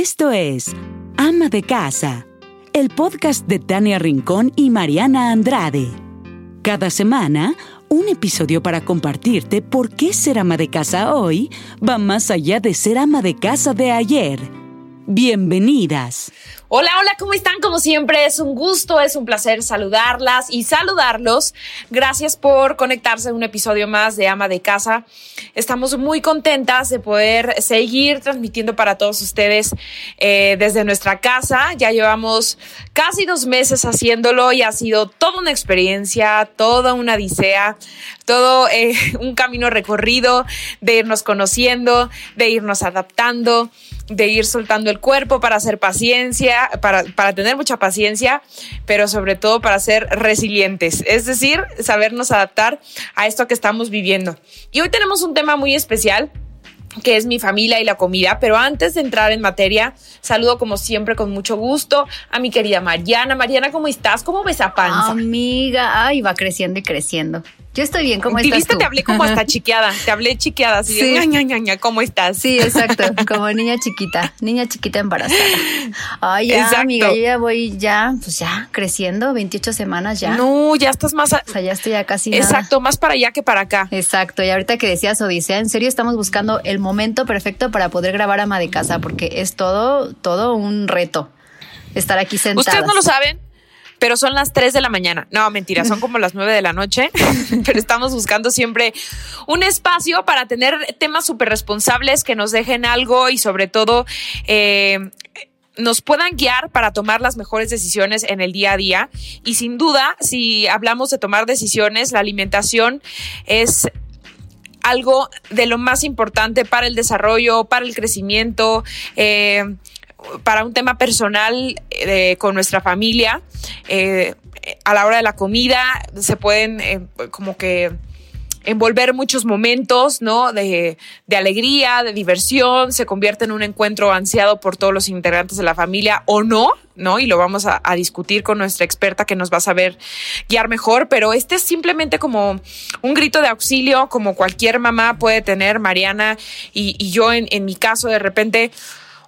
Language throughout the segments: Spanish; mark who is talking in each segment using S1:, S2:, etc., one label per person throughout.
S1: Esto es Ama de Casa, el podcast de Tania Rincón y Mariana Andrade. Cada semana, un episodio para compartirte por qué ser ama de casa hoy va más allá de ser ama de casa de ayer. Bienvenidas.
S2: Hola, hola, ¿cómo están? Como siempre, es un gusto, es un placer saludarlas y saludarlos. Gracias por conectarse en un episodio más de Ama de Casa. Estamos muy contentas de poder seguir transmitiendo para todos ustedes eh, desde nuestra casa. Ya llevamos casi dos meses haciéndolo y ha sido toda una experiencia, toda una odisea, todo eh, un camino recorrido de irnos conociendo, de irnos adaptando, de ir soltando el cuerpo para hacer paciencia para, para tener mucha paciencia, pero sobre todo para ser resilientes, es decir, sabernos adaptar a esto que estamos viviendo. Y hoy tenemos un tema muy especial que es mi familia y la comida. Pero antes de entrar en materia, saludo como siempre con mucho gusto a mi querida Mariana. Mariana, ¿cómo estás? ¿Cómo ves a panza?
S3: Amiga, ay, va creciendo y creciendo. Yo estoy bien, ¿cómo estás
S2: tú? Te hablé como hasta chiqueada, te hablé chiqueada, así sí. de ¿cómo estás?
S3: Sí, exacto, como niña chiquita, niña chiquita embarazada. Ay, ya, amiga, yo ya voy ya, pues ya, creciendo, 28 semanas ya.
S2: No, ya estás más...
S3: O sea, ya estoy ya casi
S2: Exacto, más para allá que para acá.
S3: Exacto, y ahorita que decías Odisea, en serio estamos buscando el momento perfecto para poder grabar ama de casa, porque es todo, todo un reto estar aquí sentados.
S2: Ustedes no lo saben, pero son las 3 de la mañana. No, mentira, son como las 9 de la noche, pero estamos buscando siempre un espacio para tener temas súper responsables que nos dejen algo y sobre todo... Eh, nos puedan guiar para tomar las mejores decisiones en el día a día. Y sin duda, si hablamos de tomar decisiones, la alimentación es algo de lo más importante para el desarrollo, para el crecimiento. Eh, para un tema personal eh, con nuestra familia, eh, a la hora de la comida se pueden eh, como que envolver muchos momentos, ¿no? De, de, alegría, de diversión, se convierte en un encuentro ansiado por todos los integrantes de la familia o no, ¿no? Y lo vamos a, discutir con nuestra experta que nos va a saber guiar mejor, pero este es simplemente como un grito de auxilio, como cualquier mamá puede tener, Mariana, y, y yo en mi caso de repente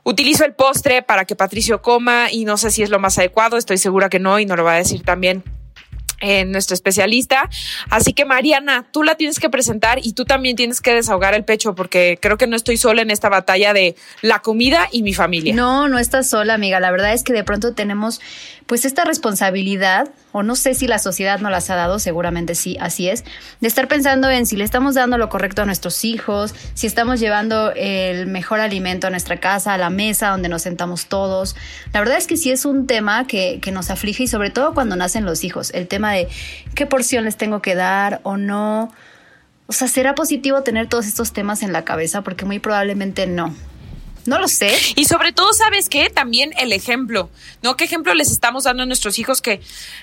S2: Utilizo el postre para que Patricio coma y no sé si es lo más adecuado, estoy segura que no y nos lo va a decir también eh, nuestro especialista. Así que Mariana, tú la tienes que presentar y tú también tienes que desahogar el pecho porque creo que no estoy sola en esta batalla de la comida y mi familia.
S3: No, no estás sola, amiga. La verdad es que de pronto tenemos pues esta responsabilidad, o no sé si la sociedad nos las ha dado, seguramente sí, así es, de estar pensando en si le estamos dando lo correcto a nuestros hijos, si estamos llevando el mejor alimento a nuestra casa, a la mesa donde nos sentamos todos. La verdad es que sí es un tema que, que nos aflige y sobre todo cuando nacen los hijos, el tema de qué porción les tengo que dar o no. O sea, ¿será positivo tener todos estos temas en la cabeza? Porque muy probablemente no. No lo sé.
S2: Y sobre todo, ¿sabes qué? También el ejemplo, ¿no? ¿Qué ejemplo les estamos dando a nuestros hijos que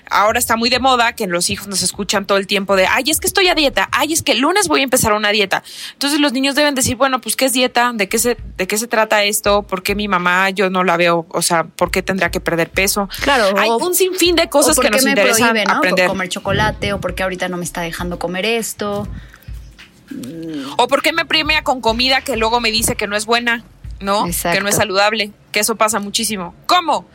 S2: ahora está muy de moda, que los hijos nos escuchan todo el tiempo de, ay, es que estoy a dieta, ay, es que el lunes voy a empezar una dieta. Entonces los niños deben decir, bueno, pues, ¿qué es dieta? ¿De qué se, de qué se trata esto? ¿Por qué mi mamá yo no la veo? O sea, ¿por qué tendría que perder peso?
S3: Claro.
S2: Hay un sinfín de cosas que nos me interesan prohíbe, ¿no? aprender.
S3: Por comer chocolate o porque ahorita no me está dejando comer esto.
S2: O por qué me premia con comida que luego me dice que no es buena. ¿No? Que no es saludable, que eso pasa muchísimo. ¿Cómo?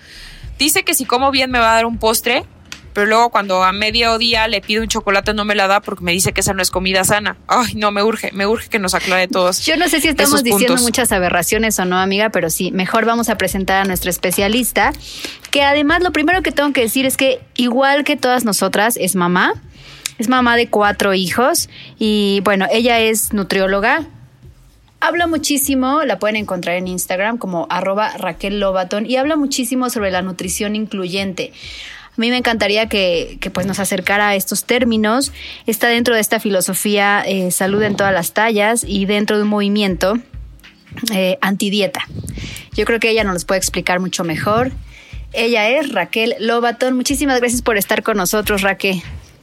S2: Dice que si como bien me va a dar un postre, pero luego cuando a mediodía le pido un chocolate no me la da porque me dice que esa no es comida sana. Ay, no, me urge, me urge que nos aclare todos.
S3: Yo no sé si estamos diciendo muchas aberraciones o no, amiga, pero sí, mejor vamos a presentar a nuestro especialista, que además lo primero que tengo que decir es que igual que todas nosotras es mamá, es mamá de cuatro hijos y bueno, ella es nutrióloga, habla muchísimo, la pueden encontrar en Instagram como arroba Raquel Lobaton y habla muchísimo sobre la nutrición incluyente. A mí me encantaría que, pues nos acercara a estos términos. Está dentro de esta filosofía eh, salud en todas las tallas y dentro de un movimiento eh, antidieta. Yo creo que ella nos los puede explicar mucho mejor. Ella es Raquel Lobaton. Muchísimas gracias por estar con nosotros, Raquel.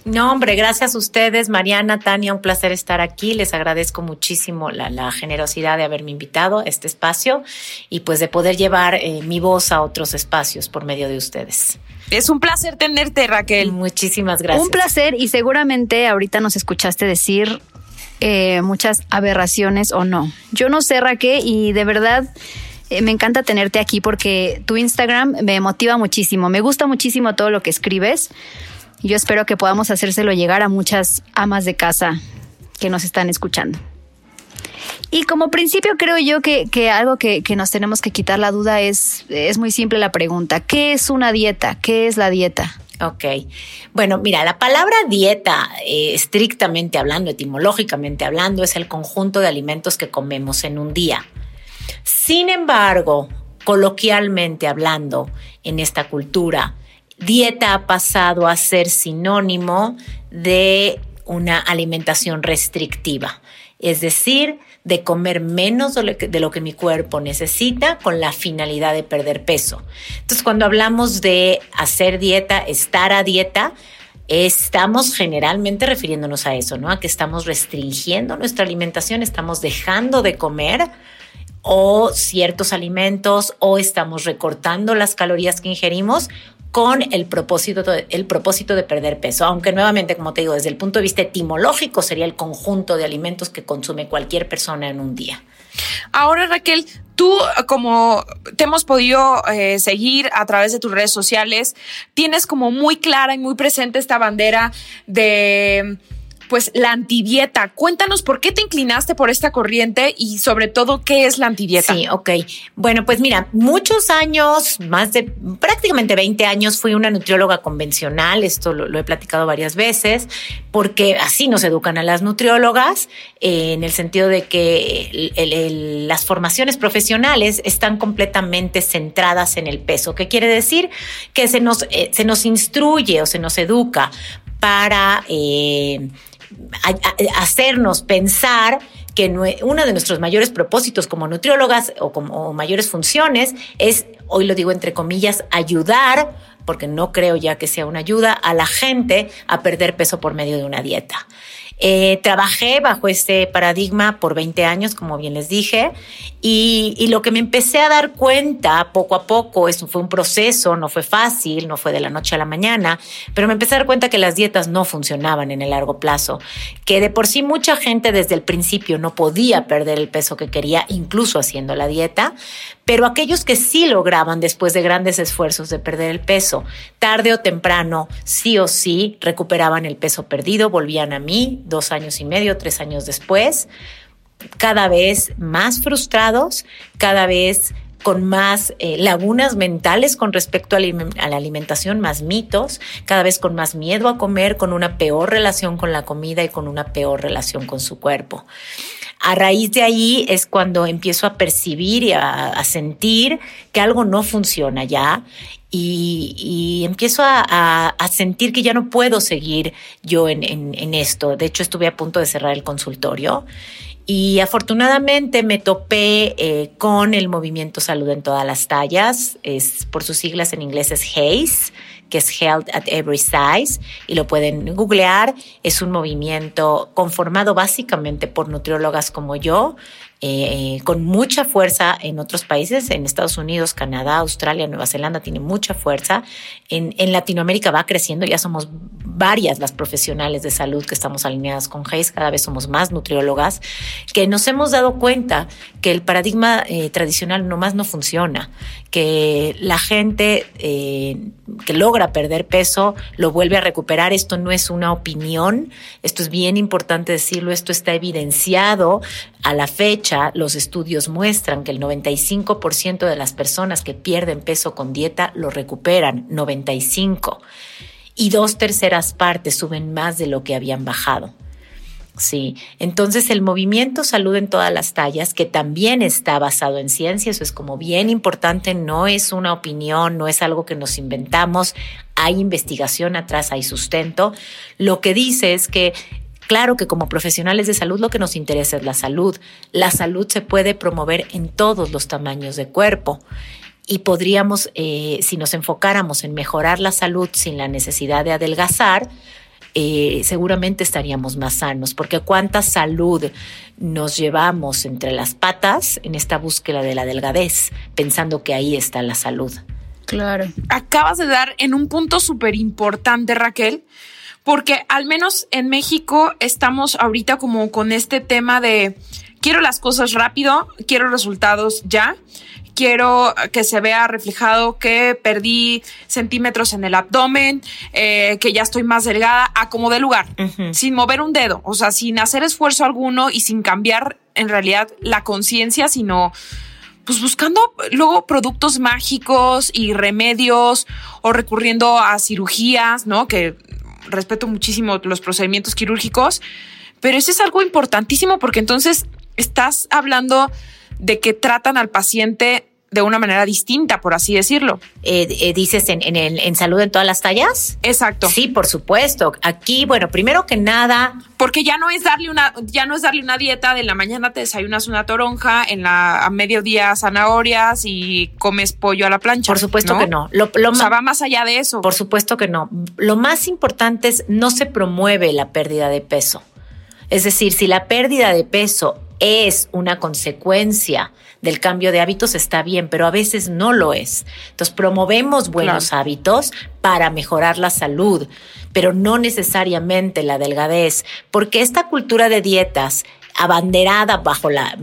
S4: No, hombre, gracias a ustedes, Mariana, Tania, un placer estar aquí. Les agradezco muchísimo la, generosidad de haberme invitado a este espacio y pues de poder llevar eh, mi voz a otros espacios por medio de ustedes.
S2: Es un placer tenerte, Raquel.
S4: Muchísimas gracias.
S3: Un placer y seguramente ahorita nos escuchaste decir eh, muchas aberraciones o no. Yo no sé, Raquel, y de verdad eh, me encanta tenerte aquí porque tu Instagram me motiva muchísimo. Me gusta muchísimo todo lo que escribes. Yo espero que podamos hacérselo llegar a muchas amas de casa que nos están escuchando. Y como principio creo yo que, algo que, nos tenemos que quitar la duda es, es muy simple la pregunta. ¿Qué es una dieta? ¿Qué es la dieta?
S4: Ok. Bueno, mira, la palabra dieta, eh, estrictamente hablando, etimológicamente hablando, es el conjunto de alimentos que comemos en un día. Sin embargo, coloquialmente hablando, en esta cultura, dieta ha pasado a ser sinónimo de una alimentación restrictiva, es decir, de comer menos de lo, que, mi cuerpo necesita con la finalidad de perder peso. Entonces, cuando hablamos de hacer dieta, estar a dieta, estamos generalmente refiriéndonos a eso, ¿no? A que estamos restringiendo nuestra alimentación, estamos dejando de comer o ciertos alimentos o estamos recortando las calorías que ingerimos con el propósito, de, el propósito de perder peso. Aunque nuevamente, como te digo, desde el punto de vista etimológico sería el conjunto de alimentos que consume cualquier persona en un día.
S2: Ahora, Raquel, tú como te hemos podido eh, seguir a través de tus redes sociales, tienes como muy clara y muy presente esta bandera de pues la antidieta. Cuéntanos por qué te inclinaste por esta corriente y sobre todo qué es la antidieta.
S4: Sí, ok. Bueno, pues mira, muchos años, más de prácticamente 20 años, fui una nutrióloga convencional, esto lo, he platicado varias veces, porque así nos educan a las nutriólogas, eh, en el sentido de que las formaciones profesionales están completamente centradas en el peso. ¿Qué quiere decir? Que se nos, eh, se nos instruye o se nos educa para... Eh, hacernos pensar que uno de nuestros mayores propósitos como nutriólogas o como mayores funciones es, hoy lo digo entre comillas, ayudar, porque no creo ya que sea una ayuda, a la gente a perder peso por medio de una dieta. Eh, trabajé bajo este paradigma por 20 años, como bien les dije, y, lo que me empecé a dar cuenta poco a poco, eso fue un proceso, no fue fácil, no fue de la noche a la mañana, pero me empecé a dar cuenta que las dietas no funcionaban en el largo plazo, que de por sí mucha gente desde el principio no podía perder el peso que quería, incluso haciendo la dieta, pero aquellos que sí lograban después de grandes esfuerzos de perder el peso, tarde o temprano, sí o sí, recuperaban el peso perdido, volvían a mí dos años y medio, tres años después, cada vez más frustrados, cada vez con más eh, lagunas mentales con respecto a, la alimentación, más mitos, cada vez con más miedo a comer, con una peor relación con la comida y con una peor relación con su cuerpo. A raíz de ahí es cuando empiezo a percibir y a, sentir que algo no funciona ya y, empiezo a, sentir que ya no puedo seguir yo en, esto. De hecho, estuve a punto de cerrar el consultorio y afortunadamente me topé eh, con el movimiento Salud en todas las tallas. Es, por sus siglas en inglés es HACE, que es Health at Every Size, y lo pueden googlear. Es un movimiento conformado básicamente por nutriólogas como yo, eh, con mucha fuerza en otros países, en Estados Unidos, Canadá, Australia, Nueva Zelanda, tiene mucha fuerza. En, en Latinoamérica va creciendo, ya somos varias las profesionales de salud que estamos alineadas con GEIS, cada vez somos más nutriólogas, que nos hemos dado cuenta que el paradigma eh, tradicional nomás no funciona, que la gente eh, que logra perder peso lo vuelve a recuperar. Esto no es una opinión, esto es bien importante decirlo, esto está evidenciado a la fecha. Los estudios muestran que el 95% de las personas que pierden peso con dieta lo recuperan, 95. Y dos terceras partes suben más de lo que habían bajado. Sí, entonces el movimiento Salud en todas las tallas, que también está basado en ciencia, eso es como bien importante, no es una opinión, no es algo que nos inventamos, hay investigación atrás, hay sustento. Lo que dice es que Claro que como profesionales de salud lo que nos interesa es la salud. La salud se puede promover en todos los tamaños de cuerpo y podríamos, eh, si nos enfocáramos en mejorar la salud sin la necesidad de adelgazar, eh, seguramente estaríamos más sanos, porque cuánta salud nos llevamos entre las patas en esta búsqueda de la delgadez, pensando que ahí está la salud.
S3: Claro.
S2: Acabas de dar en un punto súper importante, Raquel, porque al menos en México estamos ahorita como con este tema de quiero las cosas rápido, quiero resultados ya quiero que se vea reflejado que perdí centímetros en el abdomen, eh, que ya estoy más delgada, a como de lugar, sin mover un dedo, o sea, sin hacer esfuerzo alguno y sin cambiar en realidad la conciencia, sino pues buscando luego productos mágicos y remedios o recurriendo a cirugías, ¿no? Que respeto muchísimo los procedimientos quirúrgicos, pero eso es algo importantísimo porque entonces estás hablando de que tratan al paciente de una manera distinta, por así decirlo.
S4: Eh, eh, dices en, en, en, salud en todas las tallas.
S2: Exacto.
S4: Sí, por supuesto. Aquí, bueno, primero que nada,
S2: porque ya no es darle una, ya no es darle una dieta de la mañana te desayunas una toronja, en la a mediodía zanahorias y comes pollo a la plancha.
S4: Por supuesto que no.
S2: Lo, o sea, va más allá de eso.
S4: Por supuesto que no. Lo más importante es no se promueve la pérdida de peso. Es decir, si la pérdida de peso es una consecuencia del cambio de hábitos, está bien, pero a veces no lo es. Entonces, promovemos buenos hábitos para mejorar la salud, pero no necesariamente la delgadez, porque esta cultura de dietas abanderada bajo, la,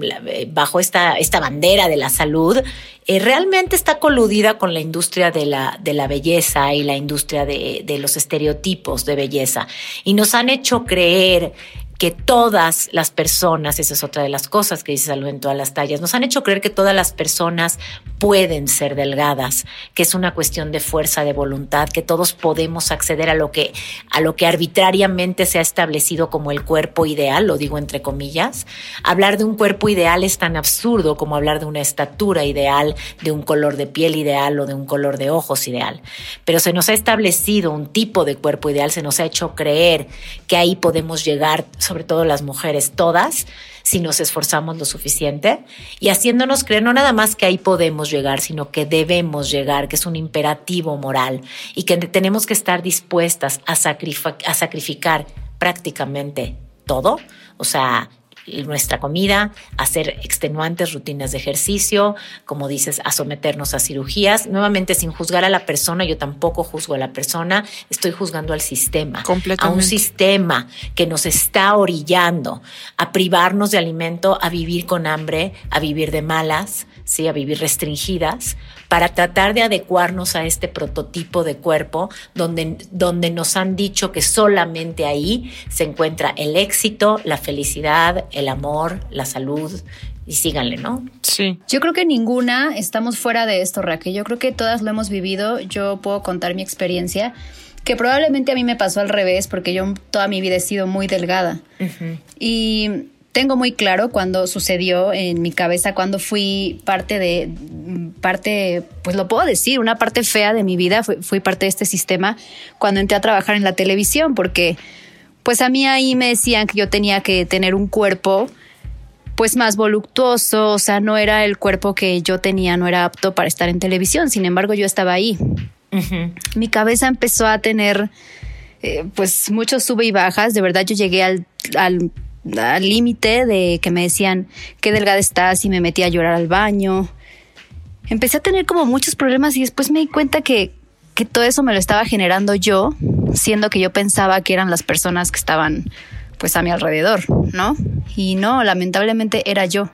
S4: bajo esta, esta bandera de la salud, eh, realmente está coludida con la industria de la, de la belleza y la industria de, de los estereotipos de belleza. Y nos han hecho creer que todas las personas, esa es otra de las cosas que dice Salud en todas las tallas, nos han hecho creer que todas las personas pueden ser delgadas, que es una cuestión de fuerza de voluntad, que todos podemos acceder a lo que a lo que arbitrariamente se ha establecido como el cuerpo ideal, lo digo entre comillas. Hablar de un cuerpo ideal es tan absurdo como hablar de una estatura ideal, de un color de piel ideal o de un color de ojos ideal. Pero se nos ha establecido un tipo de cuerpo ideal, se nos ha hecho creer que ahí podemos llegar sobre todo las mujeres, todas, si nos esforzamos lo suficiente y haciéndonos creer no nada más que ahí podemos llegar, sino que debemos llegar, que es un imperativo moral y que tenemos que estar dispuestas a, sacrificar prácticamente todo, o sea, nuestra comida, hacer extenuantes rutinas de ejercicio, como dices, a someternos a cirugías. Nuevamente, sin juzgar a la persona, yo tampoco juzgo a la persona, estoy juzgando al sistema, a un sistema que nos está orillando a privarnos de alimento, a vivir con hambre, a vivir de malas, ¿sí? a vivir restringidas, para tratar de adecuarnos a este prototipo de cuerpo donde, donde nos han dicho que solamente ahí se encuentra el éxito, la felicidad, el amor, la salud, y síganle, ¿no?
S2: Sí.
S3: Yo creo que ninguna estamos fuera de esto, Raquel. Yo creo que todas lo hemos vivido. Yo puedo contar mi experiencia, que probablemente a mí me pasó al revés, porque yo toda mi vida he sido muy delgada. Y tengo muy claro cuando sucedió en mi cabeza, cuando fui parte de, parte, pues lo puedo decir, una parte fea de mi vida, fui, parte de este sistema cuando entré a trabajar en la televisión, porque pues a mí ahí me decían que yo tenía que tener un cuerpo pues más voluptuoso, o sea, no era el cuerpo que yo tenía, no era apto para estar en televisión, sin embargo yo estaba ahí. Mi cabeza empezó a tener eh, pues muchos sube y bajas, de verdad yo llegué al, al al límite de que me decían qué delgada estás y me metí a llorar al baño. Empecé a tener como muchos problemas y después me di cuenta que, que todo eso me lo estaba generando yo, siendo que yo pensaba que eran las personas que estaban pues a mi alrededor, ¿no? Y no, lamentablemente era yo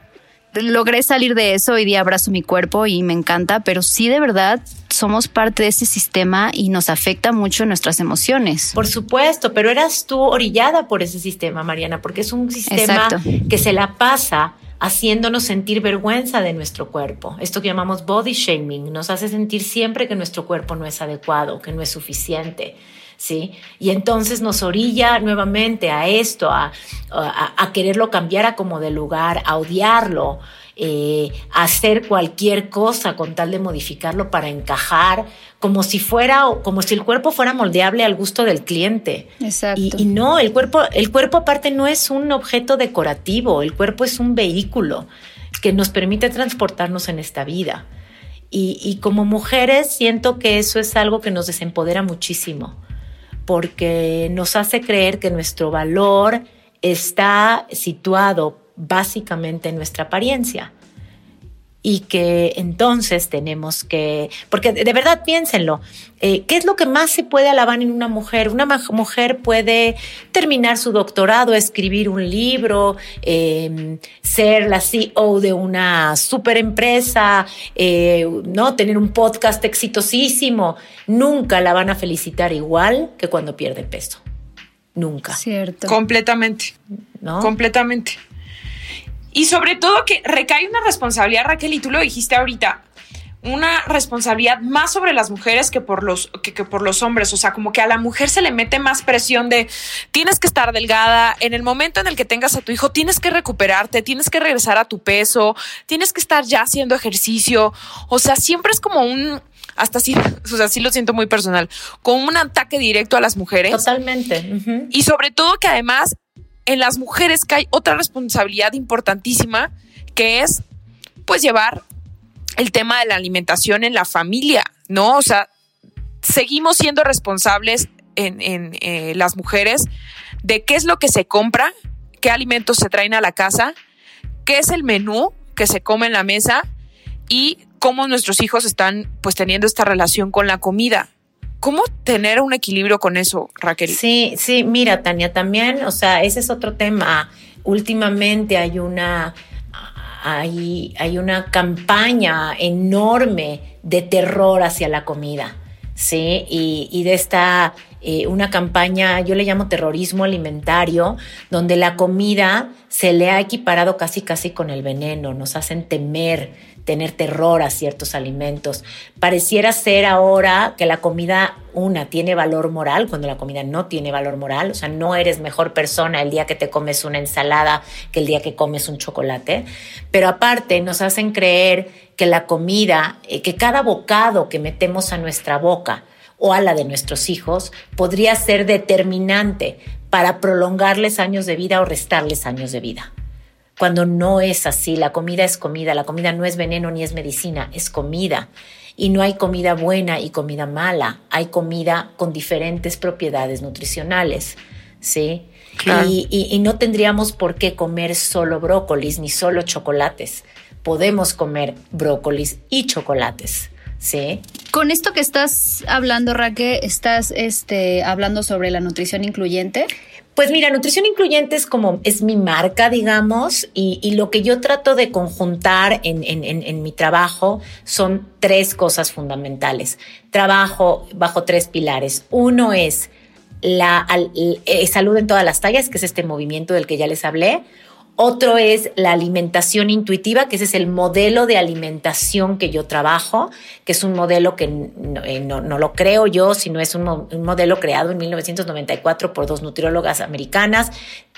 S3: logré salir de eso, hoy día abrazo mi cuerpo y me encanta, pero sí de verdad somos parte de ese sistema y nos afecta mucho nuestras emociones.
S4: Por supuesto, pero eras tú orillada por ese sistema, Mariana, porque es un sistema que se la pasa haciéndonos sentir vergüenza de nuestro cuerpo. Esto que llamamos body shaming nos hace sentir siempre que nuestro cuerpo no es adecuado, que no es suficiente. ¿Sí? Y entonces nos orilla nuevamente a esto, a, a, quererlo cambiar a como de lugar, a odiarlo, eh, a hacer cualquier cosa con tal de modificarlo para encajar, como si fuera, como si el cuerpo fuera moldeable al gusto del cliente.
S3: Exacto.
S4: Y, y no, el cuerpo, el cuerpo aparte no es un objeto decorativo, el cuerpo es un vehículo que nos permite transportarnos en esta vida. Y, y, como mujeres siento que eso es algo que nos desempodera muchísimo porque nos hace creer que nuestro valor está situado básicamente en nuestra apariencia. Y que entonces tenemos que, porque de verdad piénsenlo, eh, ¿qué es lo que más se puede alabar en una mujer? Una mujer puede terminar su doctorado, escribir un libro, em, ser la CEO de una super empresa, eh, ¿no? tener un podcast exitosísimo. Nunca la van a felicitar igual que cuando pierde peso. Nunca.
S3: Cierto.
S2: Completamente. ¿No? Completamente. Y sobre todo que recae una responsabilidad, Raquel, y tú lo dijiste ahorita, una responsabilidad más sobre las mujeres que por los que, por los hombres, o sea, como que a la mujer se le mete más presión de tienes que estar delgada, en el momento en el que tengas a tu hijo tienes que recuperarte, tienes que regresar a tu peso, tienes que estar ya haciendo ejercicio, o sea, siempre es como un hasta así, o sea, sí lo siento muy personal, como un ataque directo a las mujeres.
S4: Totalmente.
S2: Y sobre todo que además en las mujeres hay otra responsabilidad importantísima que es pues llevar el tema de la alimentación en la familia, ¿no? O sea, seguimos siendo responsables en, eh, las mujeres de qué es lo que se compra, qué alimentos se traen a la casa, qué es el menú que se come en la mesa y cómo nuestros hijos están pues teniendo esta relación con la comida. ¿Cómo tener un equilibrio con eso, Raquel?
S4: Sí, sí, mira, Tania, también, o sea, ese es otro tema. Últimamente hay una, hay, hay una campaña enorme de terror hacia la comida, ¿sí? Y, de esta, eh, una campaña, yo le llamo terrorismo alimentario, donde la comida se le ha equiparado casi, casi con el veneno, nos hacen temer tener terror a ciertos alimentos. Pareciera ser ahora que la comida, una, tiene valor moral, cuando la comida no tiene valor moral, o sea, no eres mejor persona el día que te comes una ensalada que el día que comes un chocolate, pero aparte nos hacen creer que la comida, eh, que cada bocado que metemos a nuestra boca, o a la de nuestros hijos podría ser determinante para prolongarles años de vida o restarles años de vida cuando no es así. La comida es comida, la comida no es veneno ni es medicina, es comida. Y no hay comida buena y comida mala, hay comida con diferentes propiedades nutricionales, ¿sí? Y, y, no tendríamos por qué comer solo brócolis ni solo chocolates. Podemos comer brócolis y chocolates. Sí.
S3: Con esto que estás hablando, Raque, estás este, hablando sobre la nutrición incluyente.
S4: Pues mira, nutrición incluyente es como, es mi marca, digamos, y, lo que yo trato de conjuntar en, mi trabajo son tres cosas fundamentales. Trabajo bajo tres pilares. Uno es la eh, salud en todas las tallas, que es este movimiento del que ya les hablé. Otro es la alimentación intuitiva, que ese es el modelo de alimentación que yo trabajo, que es un modelo que no, eh, lo creo yo, sino es un, modelo creado en 1994 por dos nutriólogas americanas.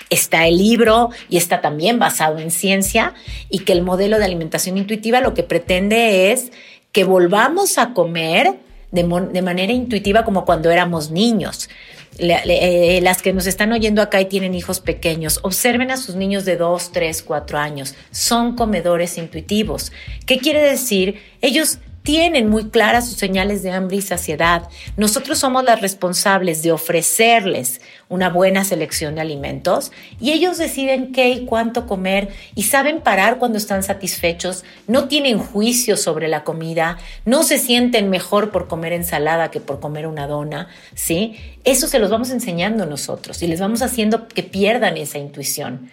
S4: Está el libro y está también basado en ciencia y que el modelo de alimentación intuitiva lo que pretende es que volvamos a comer de manera intuitiva como cuando éramos niños. Eh, las que nos están oyendo acá y tienen hijos pequeños, observen a sus niños de 2, 3, 4 años. Son comedores intuitivos. ¿Qué quiere decir? Ellos tienen muy claras sus señales de hambre y saciedad. Nosotros somos las responsables de ofrecerles una buena selección de alimentos y ellos deciden qué y cuánto comer y saben parar cuando están satisfechos, no tienen juicio sobre la comida, no se sienten mejor por comer ensalada que por comer una dona, ¿sí? Eso se los vamos enseñando nosotros y les vamos haciendo que pierdan esa intuición.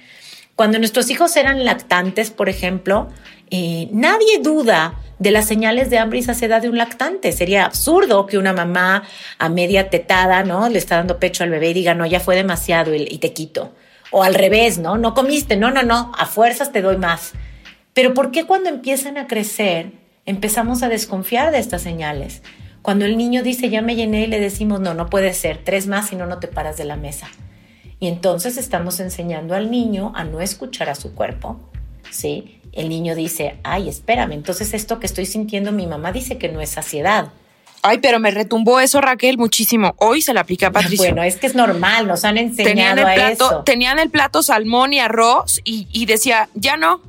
S4: Cuando nuestros hijos eran lactantes, por ejemplo, eh, nadie duda de las señales de hambre y saciedad de un lactante. Sería absurdo que una mamá a media tetada, ¿no? Le está dando pecho al bebé y diga, no, ya fue demasiado y, te quito. O al revés, ¿no? No comiste, no, no, no, a fuerzas te doy más. Pero ¿por qué cuando empiezan a crecer empezamos a desconfiar de estas señales? Cuando el niño dice, ya me llené y le decimos, no, no puede ser, tres más y no, no te paras de la mesa. Y entonces estamos enseñando al niño a no escuchar a su cuerpo, ¿sí? El niño dice, ay, espérame, entonces esto que estoy sintiendo mi mamá dice que no es saciedad.
S2: Ay, pero me retumbó eso, Raquel, muchísimo. Hoy se le aplica a Patricia.
S4: Bueno, es que es normal, nos han enseñado tenían
S2: el plato,
S4: eso.
S2: Tenían el plato salmón y arroz y, decía, ya no,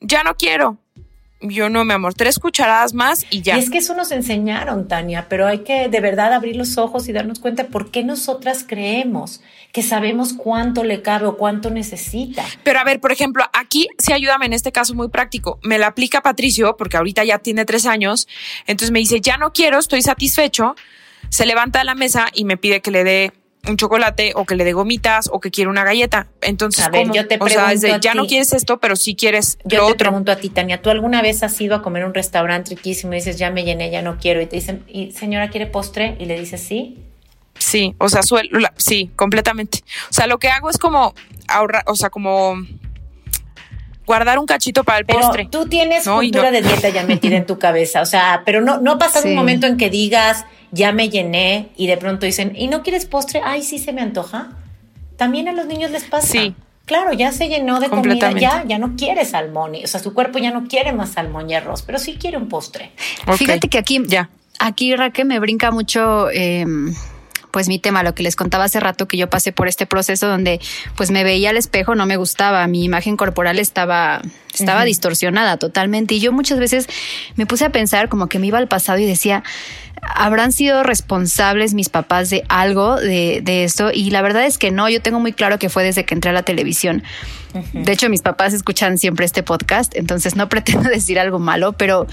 S2: ya no quiero. Yo no, mi amor, tres cucharadas más y ya.
S4: Y es que eso nos enseñaron, Tania, pero hay que de verdad abrir los ojos y darnos cuenta por qué nosotras creemos que sabemos cuánto le cabe o cuánto necesita.
S2: Pero a ver, por ejemplo, aquí sí ayúdame en este caso muy práctico. Me la aplica Patricio, porque ahorita ya tiene tres años. Entonces me dice, ya no quiero, estoy satisfecho. Se levanta de la mesa y me pide que le dé un chocolate o que le dé gomitas o que quiere una galleta. Entonces,
S4: a ver, yo te
S2: o sea, ya no quieres esto, pero sí quieres
S4: yo
S2: lo
S4: te
S2: otro.
S4: pregunto a ti, Tania, ¿tú alguna vez has ido a comer a un restaurante riquísimo y dices, ya me llené, ya no quiero? Y te dicen, ¿y señora quiere postre? Y le dices, sí.
S2: Sí, o sea, suelo, sí, completamente. O sea, lo que hago es como ahorrar, o sea, como guardar un cachito para el
S4: pero
S2: postre.
S4: Tú tienes cultura de dieta ya metida en tu cabeza, o sea, pero no, no pasa un momento en que digas, ya me llené y de pronto dicen, ¿y no quieres postre? Ay, sí se me antoja. También a los niños les pasa.
S2: Sí.
S4: Claro, ya se llenó de comida, ya, ya no quiere salmón, o sea, su cuerpo ya no quiere más salmón y arroz, pero sí quiere un postre.
S3: Fíjate que aquí, ya. aquí Raquel me brinca mucho eh, pues mi tema, lo que les contaba hace rato que yo pasé por este proceso donde pues me veía al espejo, no me gustaba, mi imagen corporal estaba estaba distorsionada totalmente y yo muchas veces me puse a pensar como que me iba al pasado y decía, ¿habrán sido responsables mis papás de algo de, de esto? Y la verdad es que no, yo tengo muy claro que fue desde que entré a la televisión. De hecho, mis papás escuchan siempre este podcast, entonces no pretendo decir algo malo, pero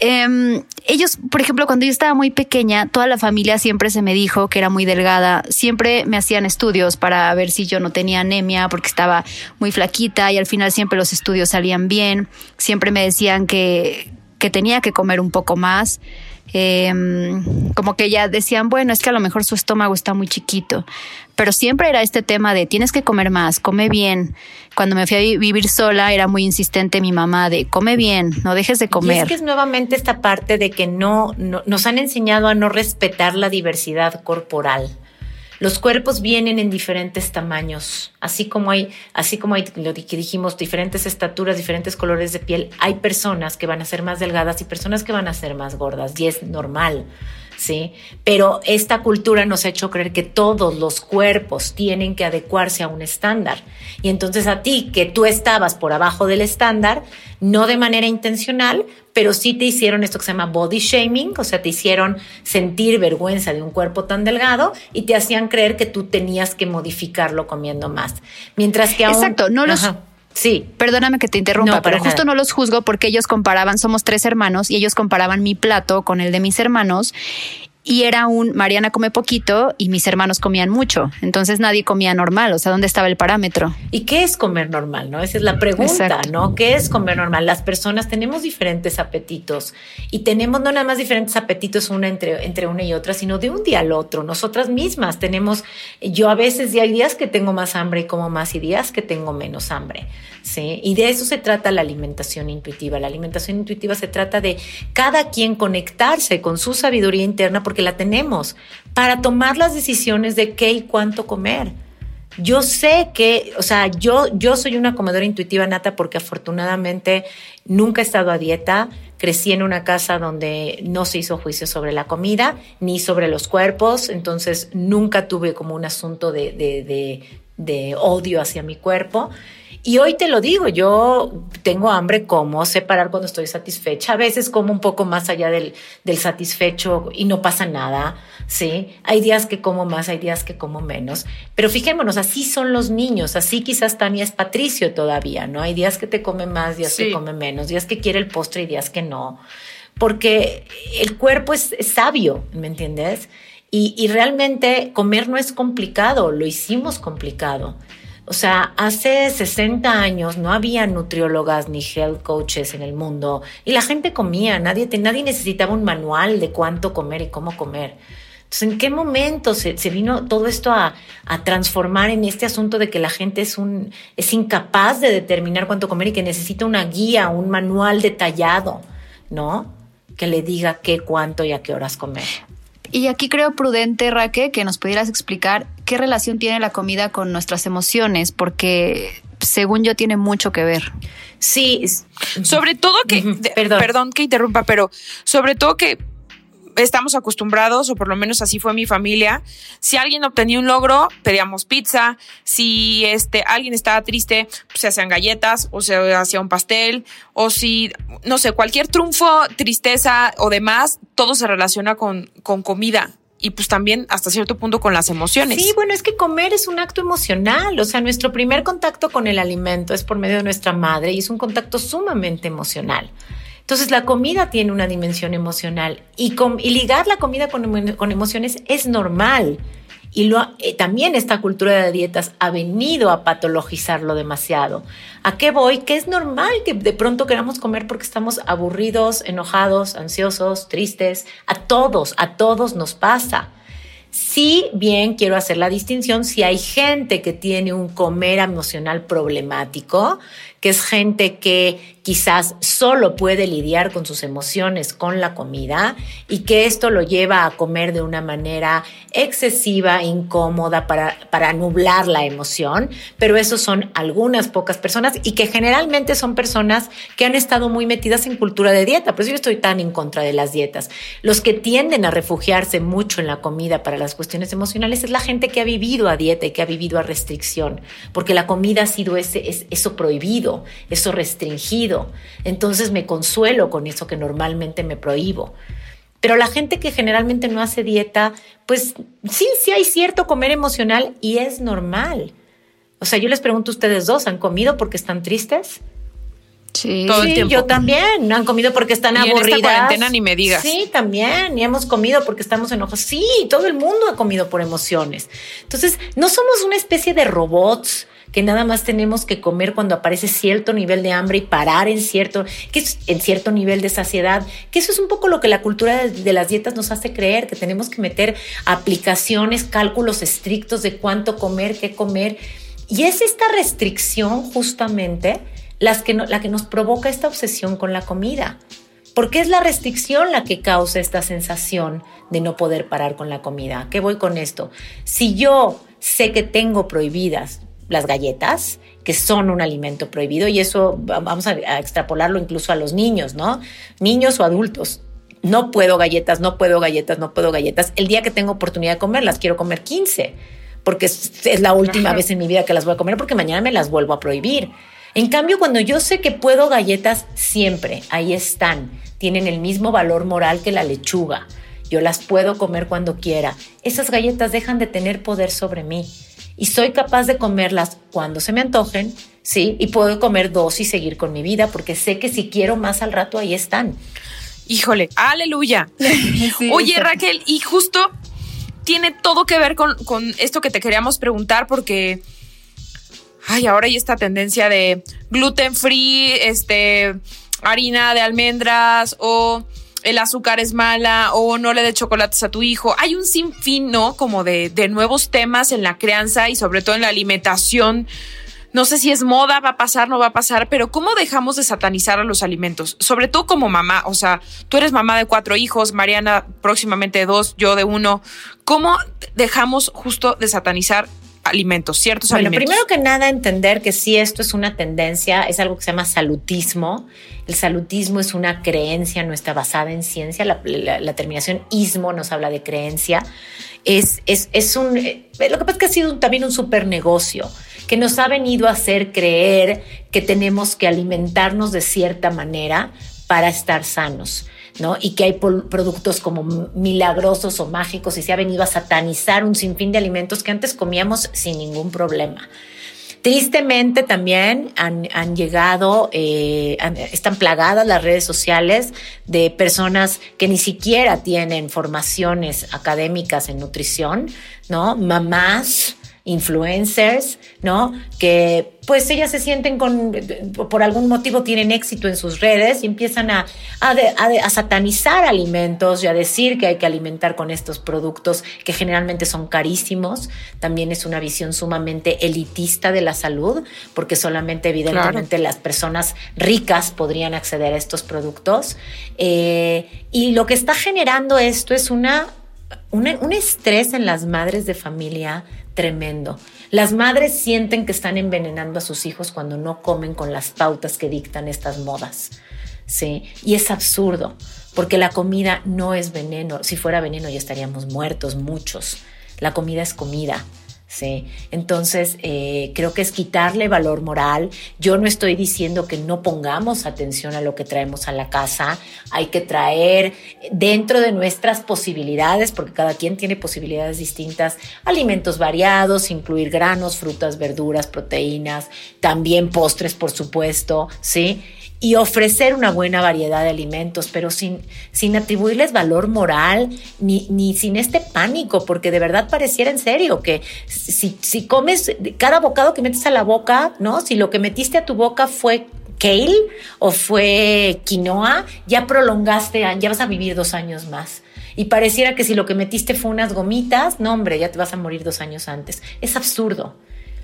S3: eh, ellos, por ejemplo, cuando yo estaba muy pequeña, toda la familia siempre se me dijo que era muy delgada. Siempre me hacían estudios para ver si yo no tenía anemia porque estaba muy flaquita y al final siempre los estudios salían bien. Siempre me decían que, que tenía que comer un poco más. Eh, como que ya decían, bueno, es que a lo mejor su estómago está muy chiquito, pero siempre era este tema de tienes que comer más, come bien. Cuando me fui a vivir sola era muy insistente mi mamá de come bien, no dejes de comer. Y
S4: es que es nuevamente esta parte de que no, no nos han enseñado a no respetar la diversidad corporal. Los cuerpos vienen en diferentes tamaños, así como hay, así como hay lo dijimos, diferentes estaturas, diferentes colores de piel. Hay personas que van a ser más delgadas y personas que van a ser más gordas y es normal. ¿sí? Pero esta cultura nos ha hecho creer que todos los cuerpos tienen que adecuarse a un estándar. Y entonces a ti, que tú estabas por abajo del estándar, no de manera intencional, pero sí te hicieron esto que se llama body shaming, o sea, te hicieron sentir vergüenza de un cuerpo tan delgado y te hacían creer que tú tenías que modificarlo comiendo más. Mientras que aún...
S3: Exacto, no los... Sí. Perdóname que te interrumpa, pero justo no los juzgo porque ellos comparaban, somos tres hermanos y ellos comparaban mi plato con el de mis hermanos y era un Mariana come poquito y mis hermanos comían mucho. Entonces nadie comía normal. O sea, ¿dónde estaba el parámetro?
S4: ¿Y qué es comer normal? ¿No? Esa es la pregunta, ¿no? ¿Qué es comer normal? Las personas tenemos diferentes apetitos y tenemos no nada más diferentes apetitos una entre, entre una y otra, sino de un día al otro. Nosotras mismas tenemos, yo a veces hay días que tengo más hambre y como más y días que tengo menos hambre. ¿sí? Y de eso se trata la alimentación intuitiva. La alimentación intuitiva se trata de cada quien conectarse con su sabiduría interna porque la tenemos para tomar las decisiones de qué y cuánto comer. Yo sé que, o sea, yo, yo soy una comedora intuitiva nata porque afortunadamente nunca he estado a dieta. Crecí en una casa donde no se hizo juicio sobre la comida ni sobre los cuerpos, entonces nunca tuve como un asunto de, de, odio hacia mi cuerpo. Y hoy te lo digo, yo tengo hambre, como, sé parar cuando estoy satisfecha. A veces como un poco más allá del, del satisfecho y no pasa nada, ¿sí? Hay días que como más, hay días que como menos. Pero fijémonos, así son los niños, así quizás Tania es Patricio todavía, ¿no? Hay días que te come más, días que come menos, días que quiere el postre y días que no. Porque el cuerpo es, es sabio, ¿me entiendes? Y, y realmente comer no es complicado, lo hicimos complicado. O sea, hace 60 años no había nutriólogas ni health coaches en el mundo y la gente comía, nadie, nadie necesitaba un manual de cuánto comer y cómo comer. Entonces, ¿en qué momento se, vino todo esto a, a, transformar en este asunto de que la gente es, un, es incapaz de determinar cuánto comer y que necesita una guía, un manual detallado, ¿no? Que le diga qué, cuánto y a qué horas comer.
S3: Y aquí creo prudente, Raque, que nos pudieras explicar qué relación tiene la comida con nuestras emociones, porque según yo tiene mucho que ver.
S2: Sí, sobre todo que, perdón. perdón que interrumpa, pero sobre todo que estamos acostumbrados, o por lo menos así fue mi familia. Si alguien obtenía un logro, pedíamos pizza. Si este, alguien estaba triste, pues, se hacían galletas o se hacía un pastel. O si, no sé, cualquier triunfo, tristeza o demás, todo se relaciona con, con comida y pues también hasta cierto punto con las emociones.
S4: Sí, bueno, es que comer es un acto emocional, o sea, nuestro primer contacto con el alimento es por medio de nuestra madre y es un contacto sumamente emocional. Entonces la comida tiene una dimensión emocional y, ligar la comida con, emociones es normal. Y lo, eh, también esta cultura de dietas ha venido a patologizarlo demasiado. ¿A qué voy? Que es normal que de pronto queramos comer porque estamos aburridos, enojados, ansiosos, tristes. A todos, a todos nos pasa. Sí, bien, quiero hacer la distinción. Si hay gente que tiene un comer emocional problemático, que es gente que quizás solo puede lidiar con sus emociones con la comida y que esto lo lleva a comer de una manera excesiva, incómoda para, para nublar la emoción, pero esos son algunas pocas personas y que generalmente son personas que han estado muy metidas en cultura de dieta, por eso yo estoy tan en contra de las dietas. Los que tienden a refugiarse mucho en la comida para las cuestiones emocionales es la gente que ha vivido a dieta y que ha vivido a restricción, porque la comida ha sido ese, eso prohibido, eso restringido entonces me consuelo con eso que normalmente me prohíbo. Pero la gente que generalmente no hace dieta, pues sí, sí hay cierto comer emocional y es normal. O sea, yo les pregunto a ustedes dos, ¿han comido porque están tristes?
S3: Sí,
S4: Todo el tiempo. yo también. ¿No han comido porque están y aburridas? En esta
S2: cuarentena ni me digas.
S4: Sí, también. Y hemos comido porque estamos enojados. Sí, todo el mundo ha comido por emociones. Entonces, no somos una especie de robots que nada más tenemos que comer cuando aparece cierto nivel de hambre y parar en cierto, que en cierto nivel de saciedad, que eso es un poco lo que la cultura de, las dietas nos hace creer, que tenemos que meter aplicaciones, cálculos estrictos de cuánto comer, qué comer. Y es esta restricción justamente las que la que nos provoca esta obsesión con la comida. Porque es la restricción la que causa esta sensación de no poder parar con la comida. ¿Qué voy con esto? Si yo sé que tengo prohibidas las galletas, que son un alimento prohibido, y eso vamos a, extrapolarlo incluso a los niños, ¿no? Niños o adultos. No puedo galletas, no puedo galletas, no puedo galletas. El día que tengo oportunidad de comerlas, quiero comer 15, porque es, la última vez en mi vida que las voy a comer, porque mañana me las vuelvo a prohibir. En cambio, cuando yo sé que puedo galletas, siempre, ahí están, tienen el mismo valor moral que la lechuga. Yo las puedo comer cuando quiera. Esas galletas dejan de tener poder sobre mí y soy capaz de comerlas cuando se me antojen, ¿sí? Y puedo comer dos y seguir con mi vida porque sé que si quiero más al rato ahí están.
S2: Híjole, aleluya. Oye, Raquel, y justo tiene todo que ver con, con esto que te queríamos preguntar porque ay, ahora hay esta tendencia de gluten free, este, harina de almendras o el azúcar es mala o no le dé chocolates a tu hijo. Hay un sinfín, ¿no? Como de, de nuevos temas en la crianza y sobre todo en la alimentación. No sé si es moda, va a pasar, no va a pasar, pero ¿cómo dejamos de satanizar a los alimentos? Sobre todo como mamá, o sea, tú eres mamá de cuatro hijos, Mariana próximamente dos, yo de uno. ¿Cómo dejamos justo de satanizar alimentos, ciertos
S4: bueno,
S2: alimentos.
S4: Primero que nada, entender que si esto es una tendencia, es algo que se llama salutismo. El salutismo es una creencia, no está basada en ciencia. La, terminación ismo nos habla de creencia. Es, es, es, un. Eh, lo que pasa es que ha sido también un super negocio que nos ha venido a hacer creer que tenemos que alimentarnos de cierta manera para estar sanos. Y que hay productos como milagrosos o mágicos y se ha venido a satanizar un sinfín de alimentos que antes comíamos sin ningún problema. Tristemente también han, llegado, eh, están plagadas las redes sociales de personas que ni siquiera tienen formaciones académicas en nutrición, ¿no? Mamás influencers, ¿no? Que pues ellas se sienten con, por algún motivo tienen éxito en sus redes y empiezan a, a, satanizar alimentos y a decir que hay que alimentar con estos productos que generalmente son carísimos. También es una visión sumamente elitista de la salud, porque solamente evidentemente las personas ricas podrían acceder a estos productos. Eh, y lo que está generando esto es una, un estrés en las madres de familia tremendo. Las madres sienten que están envenenando a sus hijos cuando no comen con las pautas que dictan estas modas. ¿sí? Y es absurdo, porque la comida no es veneno. Si fuera veneno ya estaríamos muertos muchos. La comida es comida. Sí, entonces eh, creo que es quitarle valor moral. Yo no estoy diciendo que no pongamos atención a lo que traemos a la casa. Hay que traer dentro de nuestras posibilidades, porque cada quien tiene posibilidades distintas, alimentos variados, incluir granos, frutas, verduras, proteínas, también postres, por supuesto, sí y ofrecer una buena variedad de alimentos, pero sin, sin atribuirles valor moral ni, ni sin este pánico, porque de verdad pareciera en serio que si, si comes cada bocado que metes a la boca, ¿no? Si lo que metiste a tu boca fue kale o fue quinoa, ya prolongaste, ya vas a vivir dos años más. Y pareciera que si lo que metiste fue unas gomitas, no hombre, ya te vas a morir dos años antes. Es absurdo.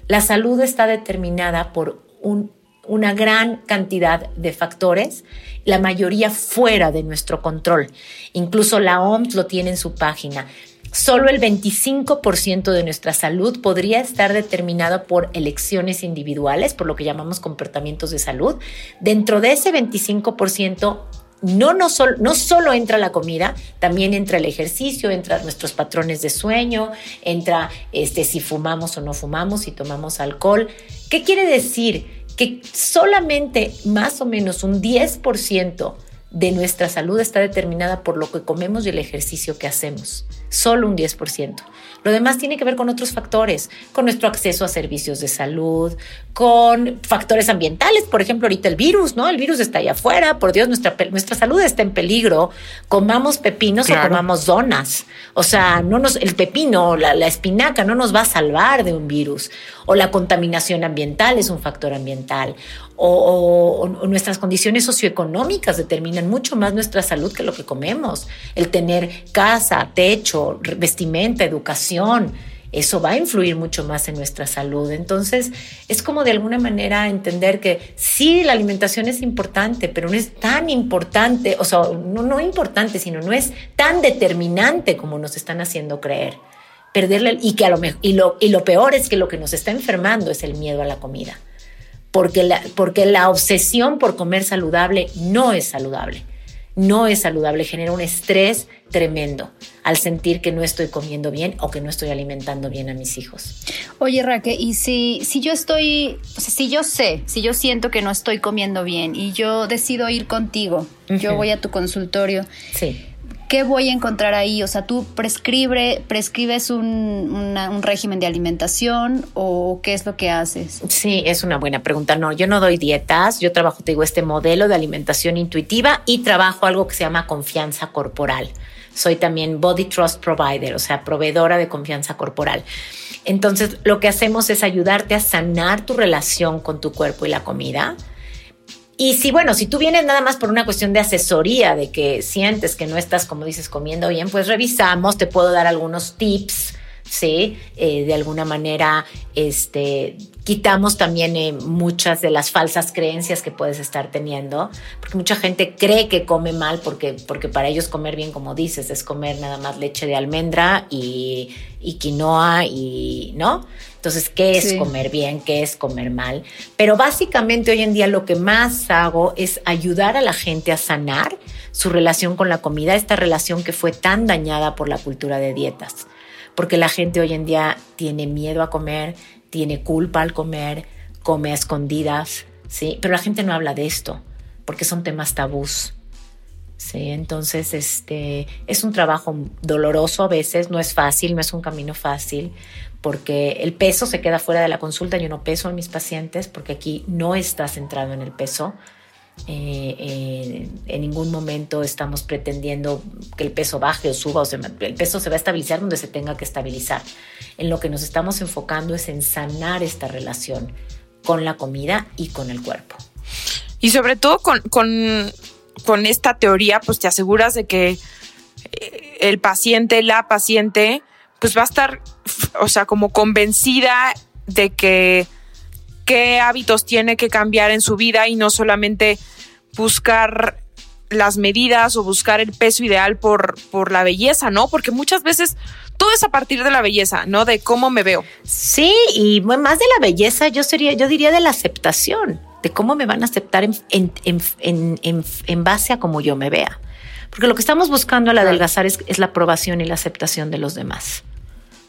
S4: La salud está determinada por un una gran cantidad de factores, la mayoría fuera de nuestro control. Incluso la OMS lo tiene en su página. Solo el 25% de nuestra salud podría estar determinada por elecciones individuales, por lo que llamamos comportamientos de salud. Dentro de ese 25%, no, no, no solo entra la comida, también entra el ejercicio, entra nuestros patrones de sueño, entra este, si fumamos o no fumamos, si tomamos alcohol. ¿Qué quiere decir? Que solamente más o menos un 10% de nuestra salud está determinada por lo que comemos y el ejercicio que hacemos. Solo un 10%. Lo demás tiene que ver con otros factores, con nuestro acceso a servicios de salud, con factores ambientales, por ejemplo, ahorita el virus, ¿no? El virus está allá afuera, por Dios, nuestra, nuestra salud está en peligro. Comamos pepinos o comamos donas. O sea, no nos, el pepino, la, la espinaca no nos va a salvar de un virus. O la contaminación ambiental es un factor ambiental o, nuestras condiciones socioeconómicas determinan mucho más nuestra salud que lo que comemos. El tener casa, techo, vestimenta, educación, eso va a influir mucho más en nuestra salud. Entonces, es como de alguna manera entender que sí, la alimentación es importante, pero no es tan importante, o sea, no, no importante, sino no es tan determinante como nos están haciendo creer. Perderle, y que a lo mejor, y lo, y lo peor es que lo que nos está enfermando es el miedo a la comida porque porque la obsesión por comer saludable no es saludable. No es saludable, genera un estrés tremendo al sentir que no estoy comiendo bien o que no estoy alimentando bien a mis hijos.
S3: Oye, Raquel, y si, si yo estoy, o sea, si yo sé, si yo siento que no estoy comiendo bien y yo decido ir contigo, yo voy a tu consultorio.
S4: Sí
S3: ¿qué voy a encontrar ahí? O sea, ¿tú prescribe, prescribes un, un, régimen de alimentación o qué es lo que haces?
S4: Sí, es una buena pregunta. No, yo no doy dietas, yo trabajo, te digo, este modelo de alimentación intuitiva y trabajo algo que se llama confianza corporal. Soy también Body Trust Provider, o sea, proveedora de confianza corporal. Entonces, lo que hacemos es ayudarte a sanar tu relación con tu cuerpo y la comida y si, bueno, si tú vienes nada más por una cuestión de asesoría, de que sientes que no estás, como dices, comiendo bien, pues revisamos, te puedo dar algunos tips, ¿sí? Eh, de alguna manera, este, quitamos también eh, muchas de las falsas creencias que puedes estar teniendo, porque mucha gente cree que come mal, porque, porque para ellos comer bien, como dices, es comer nada más leche de almendra y, y quinoa y, ¿no? Entonces, ¿qué es comer bien? ¿Qué es comer mal? Pero básicamente hoy en día lo que más hago es ayudar a la gente a sanar su relación con la comida, esta relación que fue tan dañada por la cultura de dietas. Porque la gente hoy en día tiene miedo a comer, tiene culpa al comer, come a escondidas, ¿sí? Pero la gente no habla de esto porque son temas tabús. Sí, entonces este es un trabajo doloroso a veces, no es fácil, no es un camino fácil, porque el peso se queda fuera de la consulta. Yo no peso en mis pacientes porque aquí no está centrado en el peso. Eh, eh, en ningún momento estamos pretendiendo que el peso baje o suba, o el peso se va a estabilizar donde se tenga que estabilizar. En lo que nos estamos enfocando es en sanar esta relación con la comida y con el cuerpo.
S2: Y sobre todo con, con, con esta teoría, pues te aseguras de que eh, el paciente, la paciente, pues va a estar, o sea, como convencida de que qué hábitos tiene que cambiar en su vida y no solamente buscar las medidas o buscar el peso ideal por, por la belleza, ¿no? Porque muchas veces todo es a partir de la belleza, ¿no? De cómo me veo.
S4: Sí, y más de la belleza, yo sería, yo diría de la aceptación, de cómo me van a aceptar en, en, en, en base a cómo yo me vea Porque lo que estamos buscando al adelgazar es, es la aprobación y la aceptación de los demás.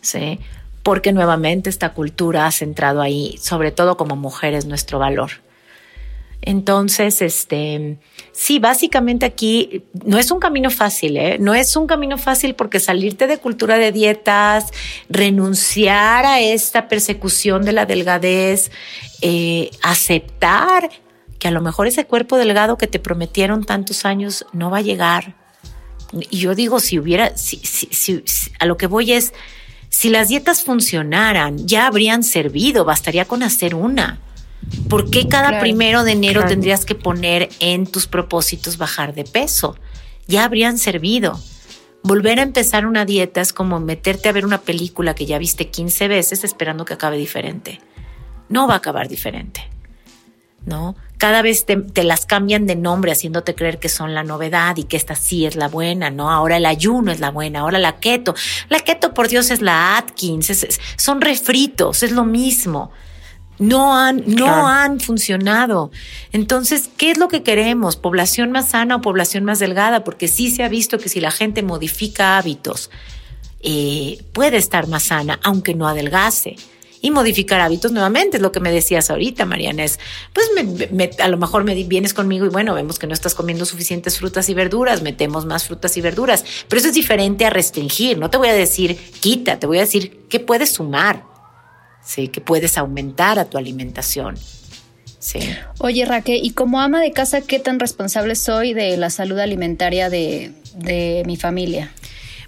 S4: ¿Sí? Porque nuevamente esta cultura ha centrado ahí, sobre todo como mujeres, nuestro valor. Entonces, este, sí, básicamente aquí no es un camino fácil, ¿eh? No es un camino fácil porque salirte de cultura de dietas, renunciar a esta persecución de la delgadez, eh, aceptar que a lo mejor ese cuerpo delgado que te prometieron tantos años no va a llegar. Y yo digo, si hubiera, si, si, si, a lo que voy es, si las dietas funcionaran, ya habrían servido, bastaría con hacer una. ¿Por qué cada primero de enero tendrías que poner en tus propósitos bajar de peso? Ya habrían servido. Volver a empezar una dieta es como meterte a ver una película que ya viste 15 veces esperando que acabe diferente. No va a acabar diferente. ¿No? Cada vez te, te, las cambian de nombre haciéndote creer que son la novedad y que esta sí es la buena, ¿no? Ahora el ayuno es la buena, ahora la keto. La keto, por Dios, es la Atkins, son refritos, es lo mismo no han, no han funcionado. Entonces, ¿qué es lo que queremos? ¿Población más sana o población más delgada? Porque sí se ha visto que si la gente modifica hábitos, eh, puede estar más sana, aunque no adelgace. Y modificar hábitos nuevamente, es lo que me decías ahorita, Mariana, es, pues a lo mejor me vienes conmigo y bueno, vemos que no estás comiendo suficientes frutas y verduras, metemos más frutas y verduras, pero eso es diferente a restringir, no te voy a decir quita, te voy a decir qué puedes sumar. ¿Sí? que puedes aumentar a tu alimentación. Sí.
S3: Oye, Raquel, y como ama de casa, ¿qué tan responsable soy de la salud alimentaria de, mi familia?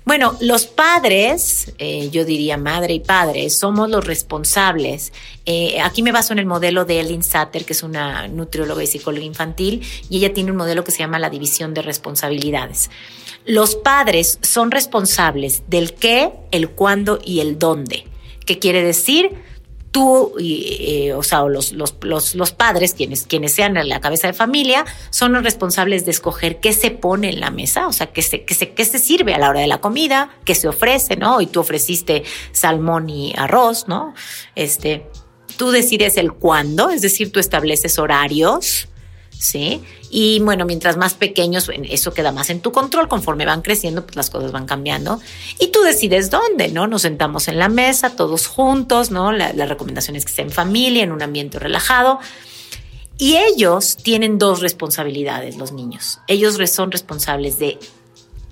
S4: Bueno, los padres, eh, yo diría madre y padre, somos los responsables. Eh, aquí me baso en el modelo de Ellen Satter, que es una nutrióloga y psicóloga infantil, y ella tiene un modelo que se llama la división de responsabilidades. Los padres son responsables del qué, el cuándo y el dónde. ¿Qué quiere decir? Tú, eh, o sea, los, los, los, padres, quienes, quienes sean la cabeza de familia, son los responsables de escoger qué se pone en la mesa, o sea, qué se, qué se, qué se sirve a la hora de la comida, qué se ofrece, ¿no? Y tú ofreciste salmón y arroz, ¿no? Este, tú decides el cuándo, es decir, tú estableces horarios, ¿sí? Y bueno, mientras más pequeños, eso queda más en tu control. Conforme van creciendo, pues las cosas van cambiando. Y tú decides dónde, ¿no? Nos sentamos en la mesa, todos juntos, ¿no? La, la recomendación es que sea en familia, en un ambiente relajado. Y ellos tienen dos responsabilidades, los niños. Ellos son responsables de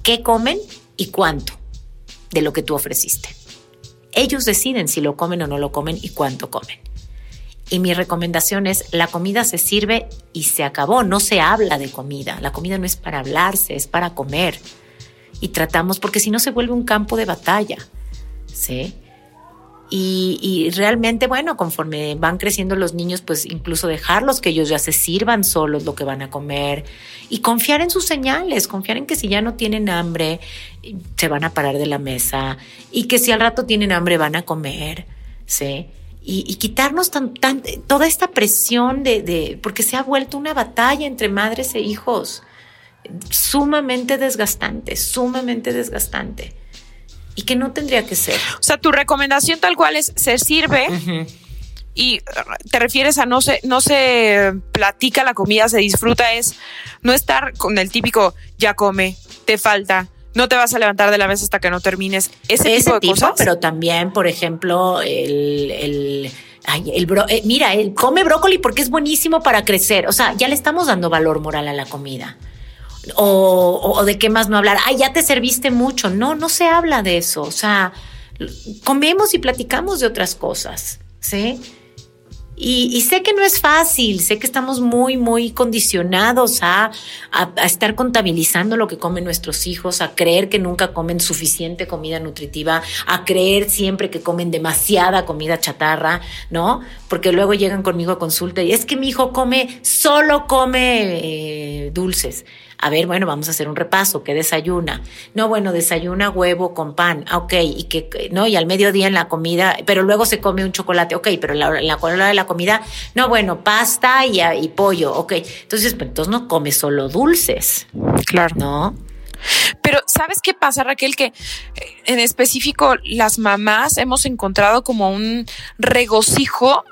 S4: qué comen y cuánto de lo que tú ofreciste. Ellos deciden si lo comen o no lo comen y cuánto comen. Y mi recomendación es, la comida se sirve y se acabó, no se habla de comida. La comida no es para hablarse, es para comer. Y tratamos, porque si no se vuelve un campo de batalla. ¿Sí? Y, y, realmente, bueno, conforme van creciendo los niños, pues incluso dejarlos que ellos ya se sirvan solos lo que van a comer y confiar en sus señales, confiar en que si ya no tienen hambre, se van a parar de la mesa y que si al rato tienen hambre van a comer, ¿sí? Y, quitarnos tan, tan, toda esta presión de, de, porque se ha vuelto una batalla entre madres e hijos sumamente desgastante, sumamente desgastante y que no tendría que ser.
S2: O sea, tu recomendación tal cual es, se sirve y te refieres a no se, no se platica la comida, se disfruta, es no estar con el típico ya come, te falta, no te vas a levantar de la mesa hasta que no termines ese, tipo de cosas.
S4: Pero también, por ejemplo, el, el Ay, el bro, eh, mira, él come brócoli porque es buenísimo para crecer. O sea, ya le estamos dando valor moral a la comida. O, o, de qué más no hablar. Ay, ya te serviste mucho. No, no se habla de eso. O sea, comemos y platicamos de otras cosas. ¿Sí? Y, sé que no es fácil, sé que estamos muy, muy condicionados a, a, estar contabilizando lo que comen nuestros hijos, a creer que nunca comen suficiente comida nutritiva, a creer siempre que comen demasiada comida chatarra, ¿no? Porque luego llegan conmigo a consulta y es que mi hijo come, solo come eh, dulces. A ver, bueno, vamos a hacer un repaso. ¿Qué desayuna? No, bueno, desayuna huevo con pan. Ah, ok. Y que, no, y al mediodía en la comida, pero luego se come un chocolate. Ok, pero en la, en la hora de la comida, no, bueno, pasta y, y pollo. Ok. Entonces, pues entonces no come solo dulces.
S2: Claro.
S4: ¿No?
S2: Pero ¿sabes qué pasa, Raquel? Que eh, en específico las mamás hemos encontrado como un regocijo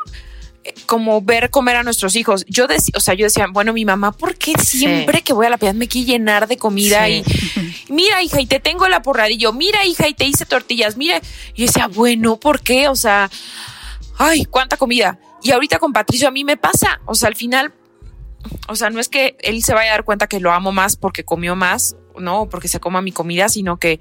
S2: como ver comer a nuestros hijos. Yo decía, o sea, yo decía, bueno, mi mamá, ¿por qué siempre que voy a la piedad me quiere llenar de comida? Y mira, hija, y te tengo el aporradillo, mira, hija, y te hice tortillas, mira. Y yo decía, bueno, ¿por qué? O sea, ay, cuánta comida. Y ahorita con Patricio a mí me pasa, o sea, al final, o sea, no es que él se vaya a dar cuenta que lo amo más porque comió más, no, porque se coma mi comida, sino que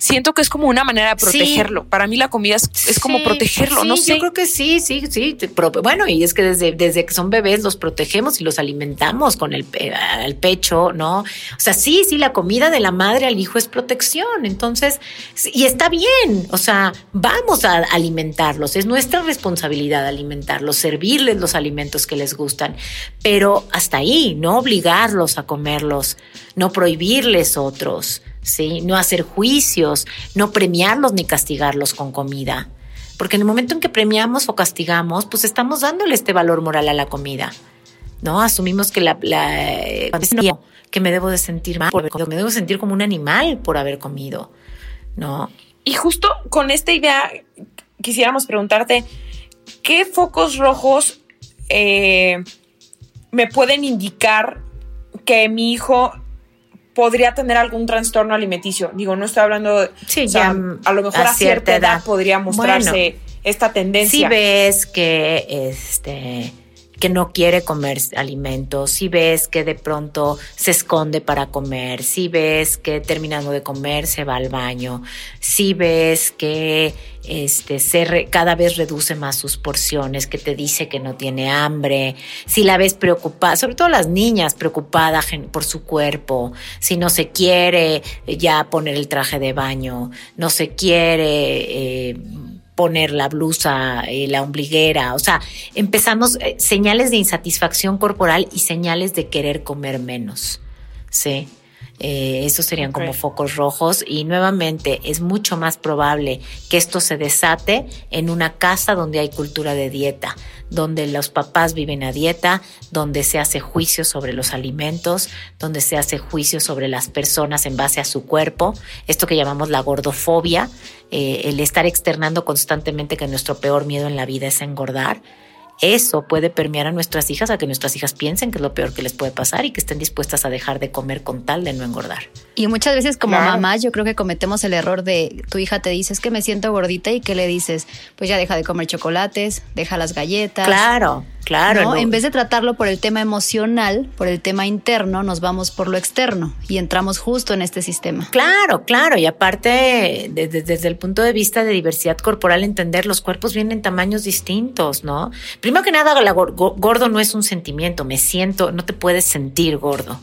S2: siento que es como una manera de protegerlo. Para mí la comida es, como protegerlo, no sé.
S4: Yo creo que sí, sí, sí. Bueno, y es que desde, desde que son bebés los protegemos y los alimentamos con el, el pecho, ¿no? O sea, sí, sí, la comida de la madre al hijo es protección. Entonces, y está bien. O sea, vamos a alimentarlos. Es nuestra responsabilidad alimentarlos, servirles los alimentos que les gustan. Pero hasta ahí, no obligarlos a comerlos, no prohibirles otros. ¿Sí? No hacer juicios, no premiarlos ni castigarlos con comida. Porque en el momento en que premiamos o castigamos, pues estamos dándole este valor moral a la comida. ¿No? Asumimos que la, que me debo de sentir mal por haber comido, me debo sentir como un animal por haber comido. ¿No?
S2: Y justo con esta idea quisiéramos preguntarte, ¿qué focos rojos eh, me pueden indicar que mi hijo podría tener algún trastorno alimenticio. Digo, no estoy hablando, sí, ya a lo mejor a, cierta, edad, podría mostrarse esta tendencia.
S4: Si ves que este que no quiere comer alimentos, si ves que de pronto se esconde para comer, si ves que terminando de comer se va al baño, si ves que este, se cada vez reduce más sus porciones, que te dice que no tiene hambre, si la ves preocupada, sobre todo las niñas preocupadas por su cuerpo, si no se quiere ya poner el traje de baño, no se quiere... Eh, poner la blusa, eh, la ombliguera, o sea, empezamos eh, señales de insatisfacción corporal y señales de querer comer menos, ¿sí? Eh, esos serían como focos rojos. Y nuevamente es mucho más probable que esto se desate en una casa donde hay cultura de dieta, donde los papás viven a dieta, donde se hace juicio sobre los alimentos, donde se hace juicio sobre las personas en base a su cuerpo, esto que llamamos la gordofobia, eh, el estar externando constantemente que nuestro peor miedo en la vida es engordar eso puede permear a nuestras hijas a que nuestras hijas piensen que es lo peor que les puede pasar y que estén dispuestas a dejar de comer con tal de no engordar.
S3: Y muchas veces como mamás yo creo que cometemos el error de tu hija te dice es que me siento gordita y que le dices pues ya deja de comer chocolates, deja las galletas.
S4: Claro. Claro.
S3: En vez de tratarlo por el tema emocional, por el tema interno, nos vamos por lo externo y entramos justo en este sistema.
S4: Claro, claro. Y aparte, desde, el punto de vista de diversidad corporal, entender los cuerpos vienen en tamaños distintos, ¿no? Primero que nada, gordo no es un sentimiento. Me siento, no te puedes sentir gordo.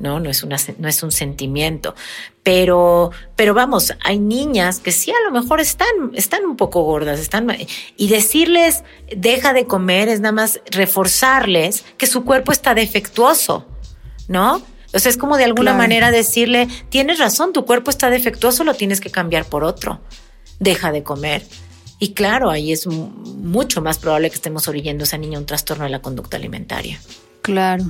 S4: ¿no? No es, una, no es un sentimiento. Pero, pero vamos, hay niñas que sí a lo mejor están, están un poco gordas, están, y decirles deja de comer es nada más reforzarles que su cuerpo está defectuoso, ¿no? O sea, es como de alguna manera decirle, tienes razón, tu cuerpo está defectuoso, lo tienes que cambiar por otro. Deja de comer. Y claro, ahí es mucho más probable que estemos orillando a esa niña un trastorno de la conducta alimentaria.
S3: Claro.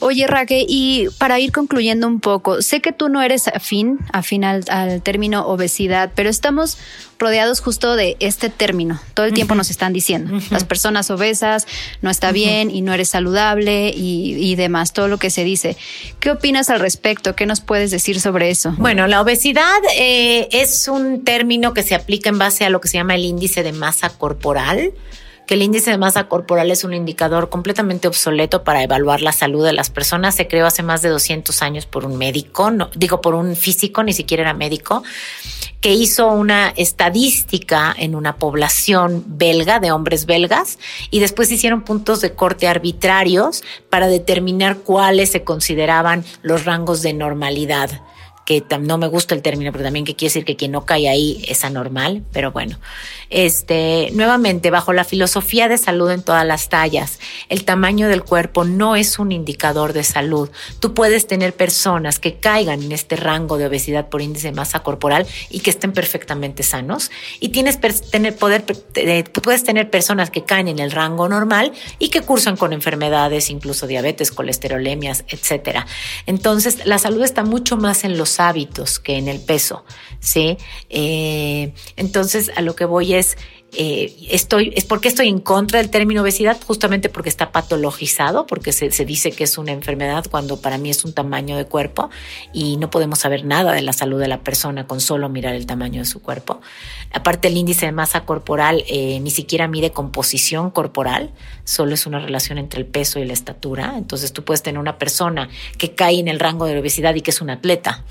S3: Oye, Raque, y para ir concluyendo un poco, sé que tú no eres afín, afín al, término obesidad, pero estamos rodeados justo de este término. Todo el tiempo nos están diciendo, las personas obesas no está bien y no eres saludable y, demás, todo lo que se dice. ¿Qué opinas al respecto? ¿Qué nos puedes decir sobre eso?
S4: Bueno, la obesidad eh, es un término que se aplica en base a lo que se llama el índice de masa corporal que el índice de masa corporal es un indicador completamente obsoleto para evaluar la salud de las personas. Se creó hace más de 200 años por un médico, no, digo por un físico, ni siquiera era médico, que hizo una estadística en una población belga de hombres belgas y después hicieron puntos de corte arbitrarios para determinar cuáles se consideraban los rangos de normalidad que no me gusta el término, pero también que quiere decir que quien no cae ahí es anormal, pero bueno. Este, nuevamente, bajo la filosofía de salud en todas las tallas, el tamaño del cuerpo no es un indicador de salud. Tú puedes tener personas que caigan en este rango de obesidad por índice de masa corporal y que estén perfectamente sanos. Y tienes poder, puedes tener personas que caen en el rango normal y que cursan con enfermedades, incluso diabetes, colesterolemias, etcétera. Entonces, la salud está mucho más en los hábitos que en el peso, ¿sí? Eh, entonces, a lo que voy es, eh, estoy, es porque estoy en contra del término obesidad, justamente porque está patologizado, porque se, se, dice que es una enfermedad cuando para mí es un tamaño de cuerpo y no podemos saber nada de la salud de la persona con solo mirar el tamaño de su cuerpo. Aparte, el índice de masa corporal eh, ni siquiera mide composición corporal, solo es una relación entre el peso y la estatura. Entonces tú puedes tener una persona que cae en el rango de obesidad y que es un atleta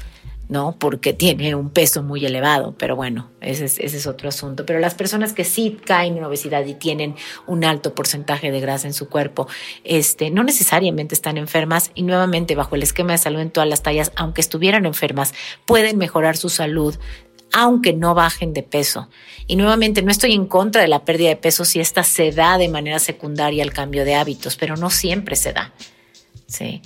S4: ¿no? Porque tiene un peso muy elevado, pero bueno, ese es, otro asunto. Pero las personas que sí caen en obesidad y tienen un alto porcentaje de grasa en su cuerpo, este, no necesariamente están enfermas y nuevamente bajo el esquema de salud en todas las tallas, aunque estuvieran enfermas, pueden mejorar su salud aunque no bajen de peso. Y nuevamente, no estoy en contra de la pérdida de peso si esta se da de manera secundaria al cambio de hábitos, pero no siempre se da. Sí.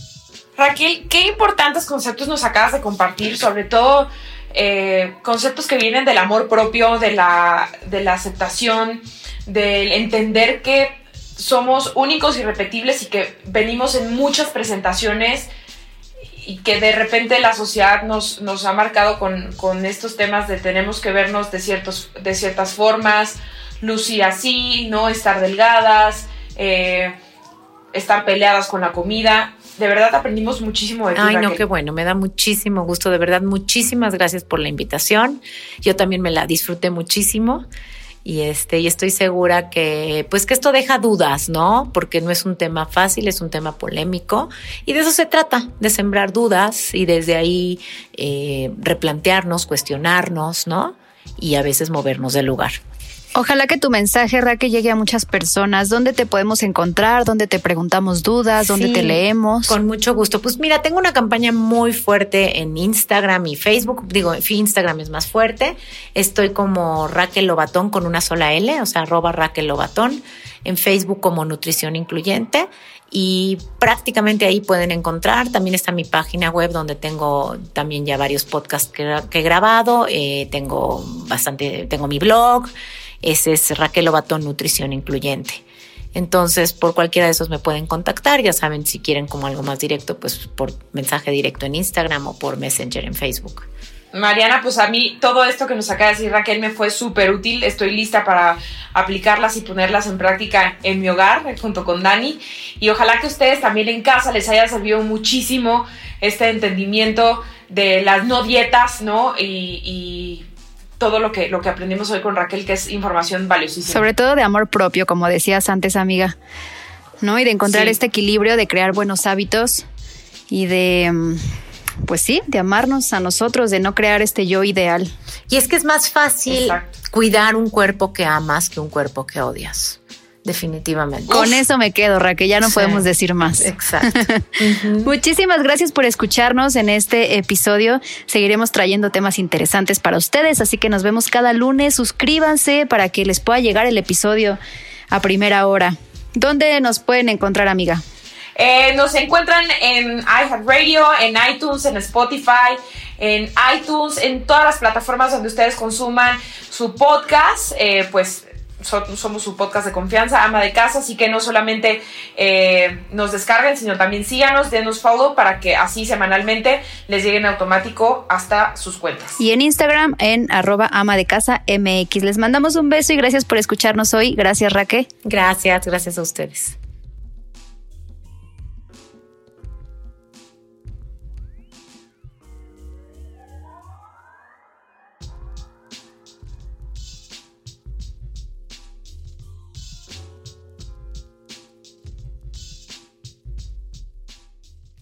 S2: Raquel, qué importantes conceptos nos acabas de compartir, sobre todo eh, conceptos que vienen del amor propio, de la, de la aceptación, del entender que somos únicos y repetibles y que venimos en muchas presentaciones y que de repente la sociedad nos, nos ha marcado con, con, estos temas de tenemos que vernos de, ciertos, de ciertas formas, lucir así, no estar delgadas, eh, estar peleadas con la comida de verdad aprendimos muchísimo de ti.
S4: Ay, no, qué bueno, me da muchísimo gusto, de verdad, muchísimas gracias por la invitación. Yo también me la disfruté muchísimo y este y estoy segura que pues que esto deja dudas, ¿no? Porque no es un tema fácil, es un tema polémico y de eso se trata, de sembrar dudas y desde ahí eh, replantearnos, cuestionarnos, ¿no? Y a veces movernos del lugar.
S3: Ojalá que tu mensaje, Raquel, llegue a muchas personas. ¿Dónde te podemos encontrar? ¿Dónde te preguntamos dudas? ¿Dónde te leemos?
S4: Con mucho gusto. Pues mira, tengo una campaña muy fuerte en Instagram y Facebook. Digo, Instagram es más fuerte. Estoy como Raquel Lobatón con una sola L, o sea, arroba Raquel Lobatón. En Facebook como Nutrición Incluyente y prácticamente ahí pueden encontrar. También está mi página web donde tengo también ya varios podcasts que, he grabado. Eh, tengo bastante, tengo mi blog. Ese es Raquel Obatón Nutrición Incluyente. Entonces, por cualquiera de esos me pueden contactar. Ya saben, si quieren como algo más directo, pues por mensaje directo en Instagram o por Messenger en Facebook.
S2: Mariana, pues a mí todo esto que nos acaba de decir Raquel me fue súper útil. Estoy lista para aplicarlas y ponerlas en práctica en mi hogar junto con Dani. Y ojalá que ustedes también en casa les haya servido muchísimo este entendimiento de las no dietas, ¿no? y todo lo que, lo que aprendimos hoy con Raquel, que es información valiosísima.
S3: Sobre todo de amor propio, como decías antes, amiga, ¿no? Y de encontrar este equilibrio, de crear buenos hábitos y de, mm, pues sí, de amarnos a nosotros, de no crear este yo ideal.
S4: Y es que es más fácil cuidar un cuerpo que amas que un cuerpo que odias definitivamente.
S3: Con eso me quedo, Raquel, ya no podemos decir más.
S4: Exacto.
S3: Muchísimas gracias por escucharnos en este episodio. Seguiremos trayendo temas interesantes para ustedes, así que nos vemos cada lunes. Suscríbanse para que les pueda llegar el episodio a primera hora. ¿Dónde nos pueden encontrar, amiga?
S2: Eh, nos encuentran en iHeartRadio, en iTunes, en Spotify, en iTunes, en todas las plataformas donde ustedes consuman su podcast. Eh, pues somos su podcast de confianza, ama de casa, así que no solamente eh, nos descarguen, sino también síganos, denos follow para que así semanalmente les lleguen automático hasta sus cuentas.
S3: Y en Instagram en arroba ama de casa MX. Les mandamos un beso y gracias por escucharnos hoy. Gracias Raquel.
S4: Gracias, gracias a ustedes.